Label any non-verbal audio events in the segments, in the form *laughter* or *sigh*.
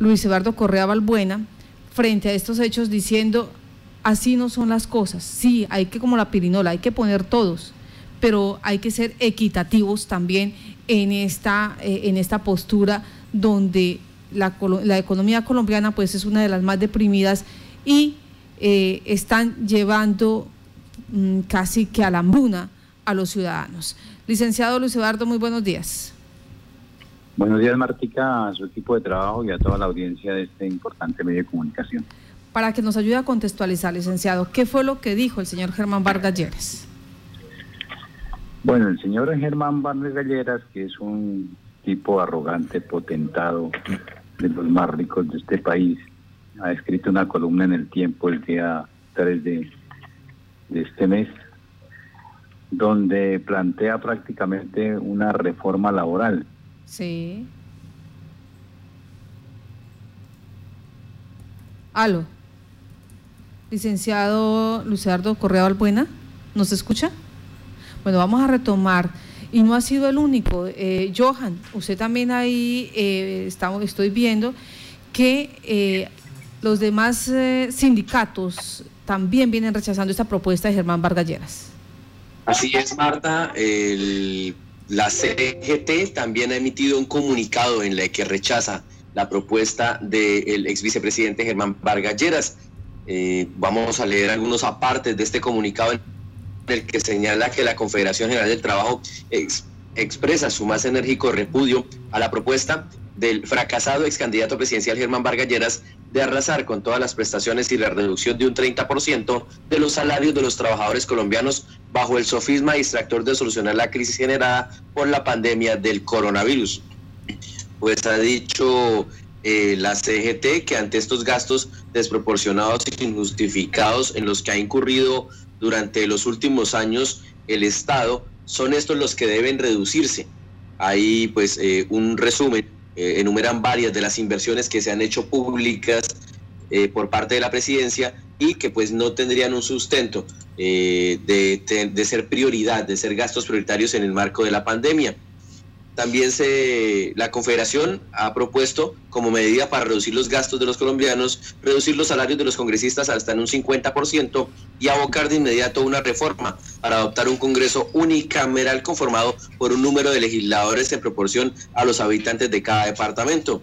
Luis Eduardo Correa Balbuena, frente a estos hechos diciendo, así no son las cosas. Sí, hay que como la pirinola, hay que poner todos, pero hay que ser equitativos también en esta, eh, en esta postura donde la, la, economía colombiana pues es una de las más deprimidas y eh, están llevando mm, casi que a la hambruna a los ciudadanos. Licenciado Luis Eduardo, muy buenos días. Buenos días, Martica, a su equipo de trabajo y a toda la audiencia de este importante medio de comunicación. Para que nos ayude a contextualizar, licenciado, ¿qué fue lo que dijo el señor Germán Vargas Lleras? Bueno, el señor Germán Vargas Galleras, que es un tipo arrogante, potentado, de los más ricos de este país, ha escrito una columna en el tiempo el día 3 de, de este mes, donde plantea prácticamente una reforma laboral. Sí. Aló. Licenciado Luciardo Correa Balbuena, ¿nos escucha? Bueno, vamos a retomar. Y no ha sido el único. Eh, Johan, usted también ahí eh, estamos, estoy viendo que eh, los demás eh, sindicatos también vienen rechazando esta propuesta de Germán Vargalleras. Así es, Marta. La CGT también ha emitido un comunicado en el que rechaza la propuesta del ex vicepresidente Germán Vargalleras. vamos a leer algunos apartes de este comunicado el que señala que la Confederación General del Trabajo expresa su más enérgico repudio a la propuesta del fracasado ex candidato presidencial Germán Vargalleras de arrasar con todas las prestaciones y la reducción de un 30% de los salarios de los trabajadores colombianos bajo el sofisma distractor de solucionar la crisis generada por la pandemia del coronavirus. Pues ha dicho eh, la CGT que ante estos gastos desproporcionados y injustificados en los que ha incurrido durante los últimos años el Estado, son estos los que deben reducirse. Hay pues eh, un resumen, eh, enumeran varias de las inversiones que se han hecho públicas por parte de la presidencia y que pues no tendrían un sustento de, de ser prioridad, de ser gastos prioritarios en el marco de la pandemia. También se, la Confederación ha propuesto como medida para reducir los gastos de los colombianos, reducir los salarios de los congresistas hasta en un 50% y abocar de inmediato una reforma para adoptar un Congreso unicameral conformado por un número de legisladores en proporción a los habitantes de cada departamento.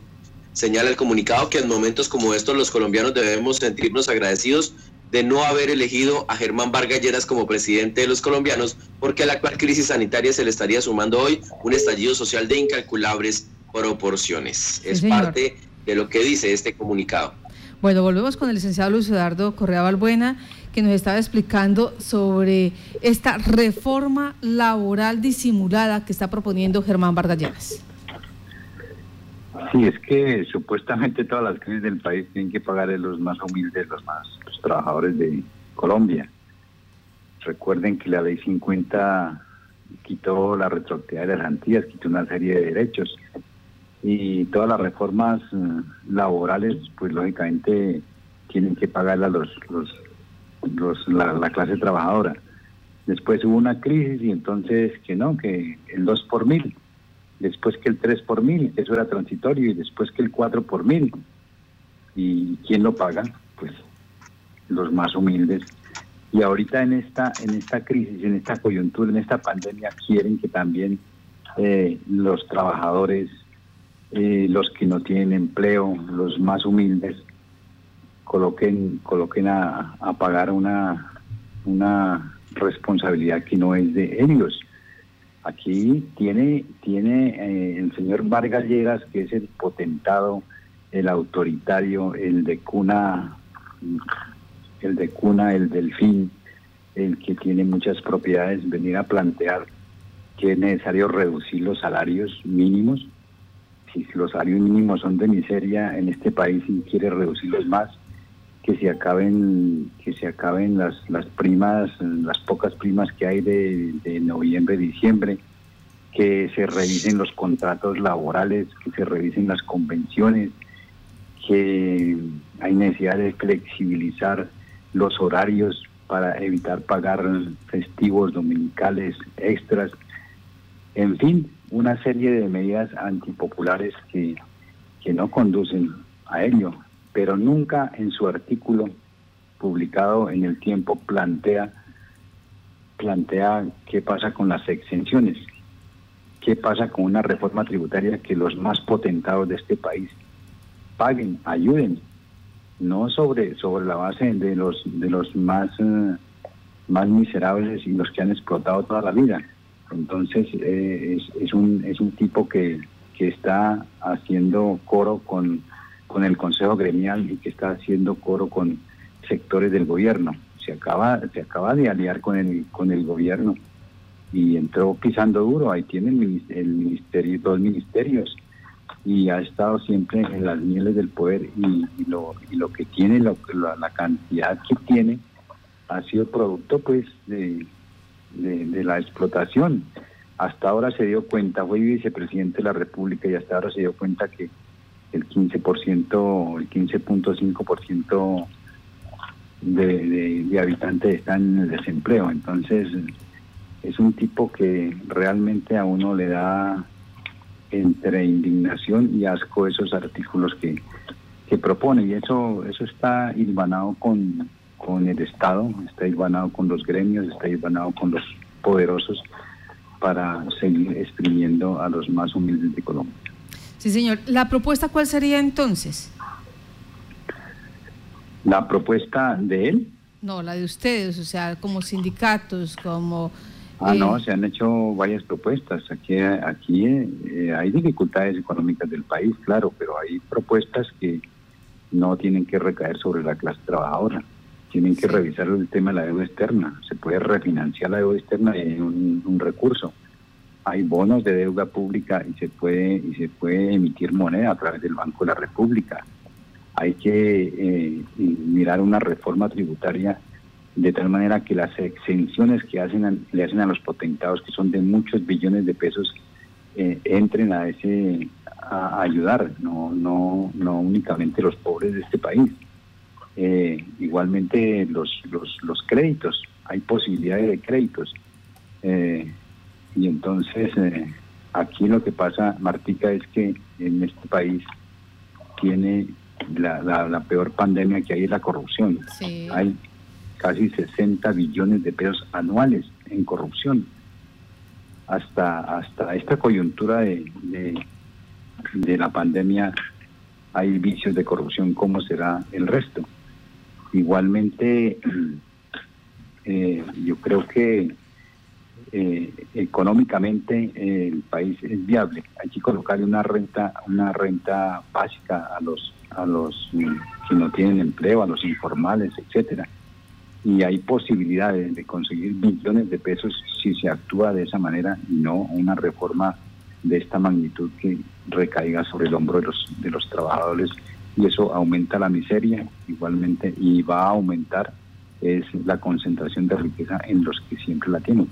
Señala el comunicado que en momentos como estos los colombianos debemos sentirnos agradecidos de no haber elegido a Germán Vargas Lleras como presidente de los colombianos, porque a la actual crisis sanitaria se le estaría sumando hoy un estallido social de incalculables proporciones. es parte de lo que dice este comunicado. Bueno, volvemos con el licenciado Luis Eduardo Correa Balbuena, que nos estaba explicando sobre esta reforma laboral disimulada que está proponiendo Germán Vargas Lleras. Sí, es que supuestamente todas las crisis del país tienen que pagar los más humildes, los más los trabajadores de Colombia. Recuerden que la ley 50 quitó la retroactividad de las antillas, quitó una serie de derechos y todas las reformas eh, laborales, pues lógicamente tienen que pagarla los, los, la, la, clase trabajadora. Después hubo una crisis y entonces que no, que el 2 por mil después que el 3 por mil, eso era transitorio, y después que el 4 por mil. ¿Y quién lo paga? Los más humildes. Y ahorita en esta, en esta crisis, en esta coyuntura, en esta pandemia, quieren que también eh, los trabajadores, eh, los que no tienen empleo, los más humildes, coloquen, coloquen a, a pagar una, una responsabilidad que no es de ellos. Aquí tiene, tiene eh, el señor Vargas Lleras, que es el potentado, el autoritario, el de cuna, el de cuna, el delfín, el que tiene muchas propiedades, venir a plantear que es necesario reducir los salarios mínimos. Si los salarios mínimos son de miseria en este país y quiere reducirlos más, que se acaben que se acaben las las primas las pocas primas que hay de, de noviembre diciembre que se revisen los contratos laborales que se revisen las convenciones que hay necesidad de flexibilizar los horarios para evitar pagar festivos dominicales extras en fin una serie de medidas antipopulares que que no conducen a ello, pero nunca en su artículo publicado en el tiempo plantea plantea qué pasa con las exenciones, qué pasa con una reforma tributaria que los más potentados de este país paguen, ayuden, no sobre sobre la base de los de los más eh, más miserables y los que han explotado toda la vida. Entonces eh, es, es, un es un tipo que, que está haciendo coro con, con el Consejo Gremial y que está haciendo coro con sectores del gobierno. Se acaba se acaba de aliar con el con el gobierno y entró pisando duro. Ahí tiene el, el ministerio dos ministerios y ha estado siempre en las mieles del poder y, lo, y lo que tiene, lo, la, cantidad que tiene, ha sido producto pues de, de, la explotación. Hasta ahora se dio cuenta, fue vicepresidente de la República y hasta ahora se dio cuenta que el 15%, el 15.5% de, de, de habitantes están en el desempleo. Entonces, es un tipo que realmente a uno le da entre indignación y asco esos artículos que, que propone y eso eso está hilvanado con, con el Estado, está hilvanado con los gremios, está hilvanado con los poderosos para seguir exprimiendo a los más humildes de Colombia. Sí, señor. ¿La propuesta cuál sería entonces? ¿La propuesta de él? No, la de ustedes, o sea, como sindicatos, como Ah, no, se han hecho varias propuestas. Aquí, aquí eh, hay dificultades económicas del país, claro, pero hay propuestas que no tienen que recaer sobre la clase trabajadora. Tienen que revisar el tema de la deuda externa. Se puede refinanciar la deuda externa y un, un recurso. Hay bonos de deuda pública y se puede y se puede emitir moneda a través del Banco de la República. Hay que eh, mirar una reforma tributaria de tal manera que las exenciones que hacen le hacen a los potentados, que son de muchos billones de pesos, eh, entren a ese a ayudar, no, no, no únicamente los pobres de este país. Eh, igualmente los, los, los créditos, hay posibilidades de créditos. Eh, y entonces aquí lo que pasa, Martica, es que en este país tiene la, la, peor pandemia que hay es la corrupción. Hay casi 60 billones de pesos anuales en corrupción. Hasta, hasta esta coyuntura de, de, la pandemia hay vicios de corrupción, ¿cómo será el resto? Igualmente, *clears throat* eh, yo creo que eh, económicamente el país es viable. Hay que colocarle una renta, una renta básica a los a los que no tienen empleo, a los informales, etcétera y hay posibilidades de conseguir billones de pesos si se actúa de esa manera y no una reforma de esta magnitud que recaiga sobre el hombro de los, de los trabajadores y eso aumenta la miseria igualmente y va a aumentar es la concentración de riqueza en los que siempre la tienen.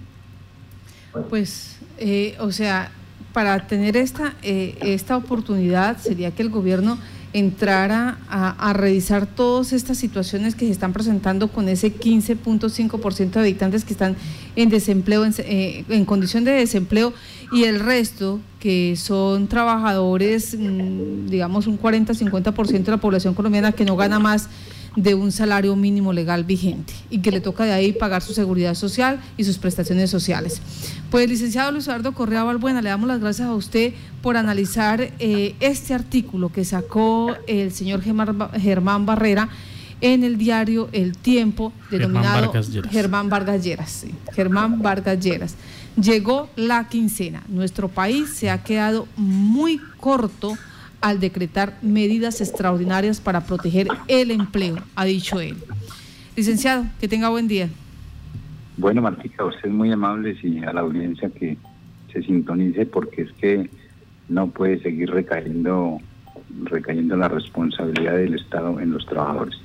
Pues, eh, o sea, para tener esta, eh, esta oportunidad sería que el gobierno entrara a, revisar todas estas situaciones que se están presentando con ese 15.5% de habitantes que están en desempleo, eh, en, condición de desempleo, y el resto que son trabajadores, mm, digamos un 40-50% de la población colombiana que no gana más de un salario mínimo legal vigente y que le toca de ahí pagar su seguridad social y sus prestaciones sociales. Pues licenciado Luis Eduardo Correa Balbuena, le damos las gracias a usted por analizar eh, este artículo que sacó el señor Germán Barrera en el diario El Tiempo, denominado Germán Vargas Lleras. Germán Vargas Lleras. Llegó la quincena. Nuestro país se ha quedado muy corto al decretar medidas extraordinarias para proteger el empleo, ha dicho él. Licenciado, que tenga buen día. Bueno, Martica, usted es muy amable y a la audiencia que se sintonice porque es que no puede seguir recayendo recayendo la responsabilidad del Estado en los trabajadores.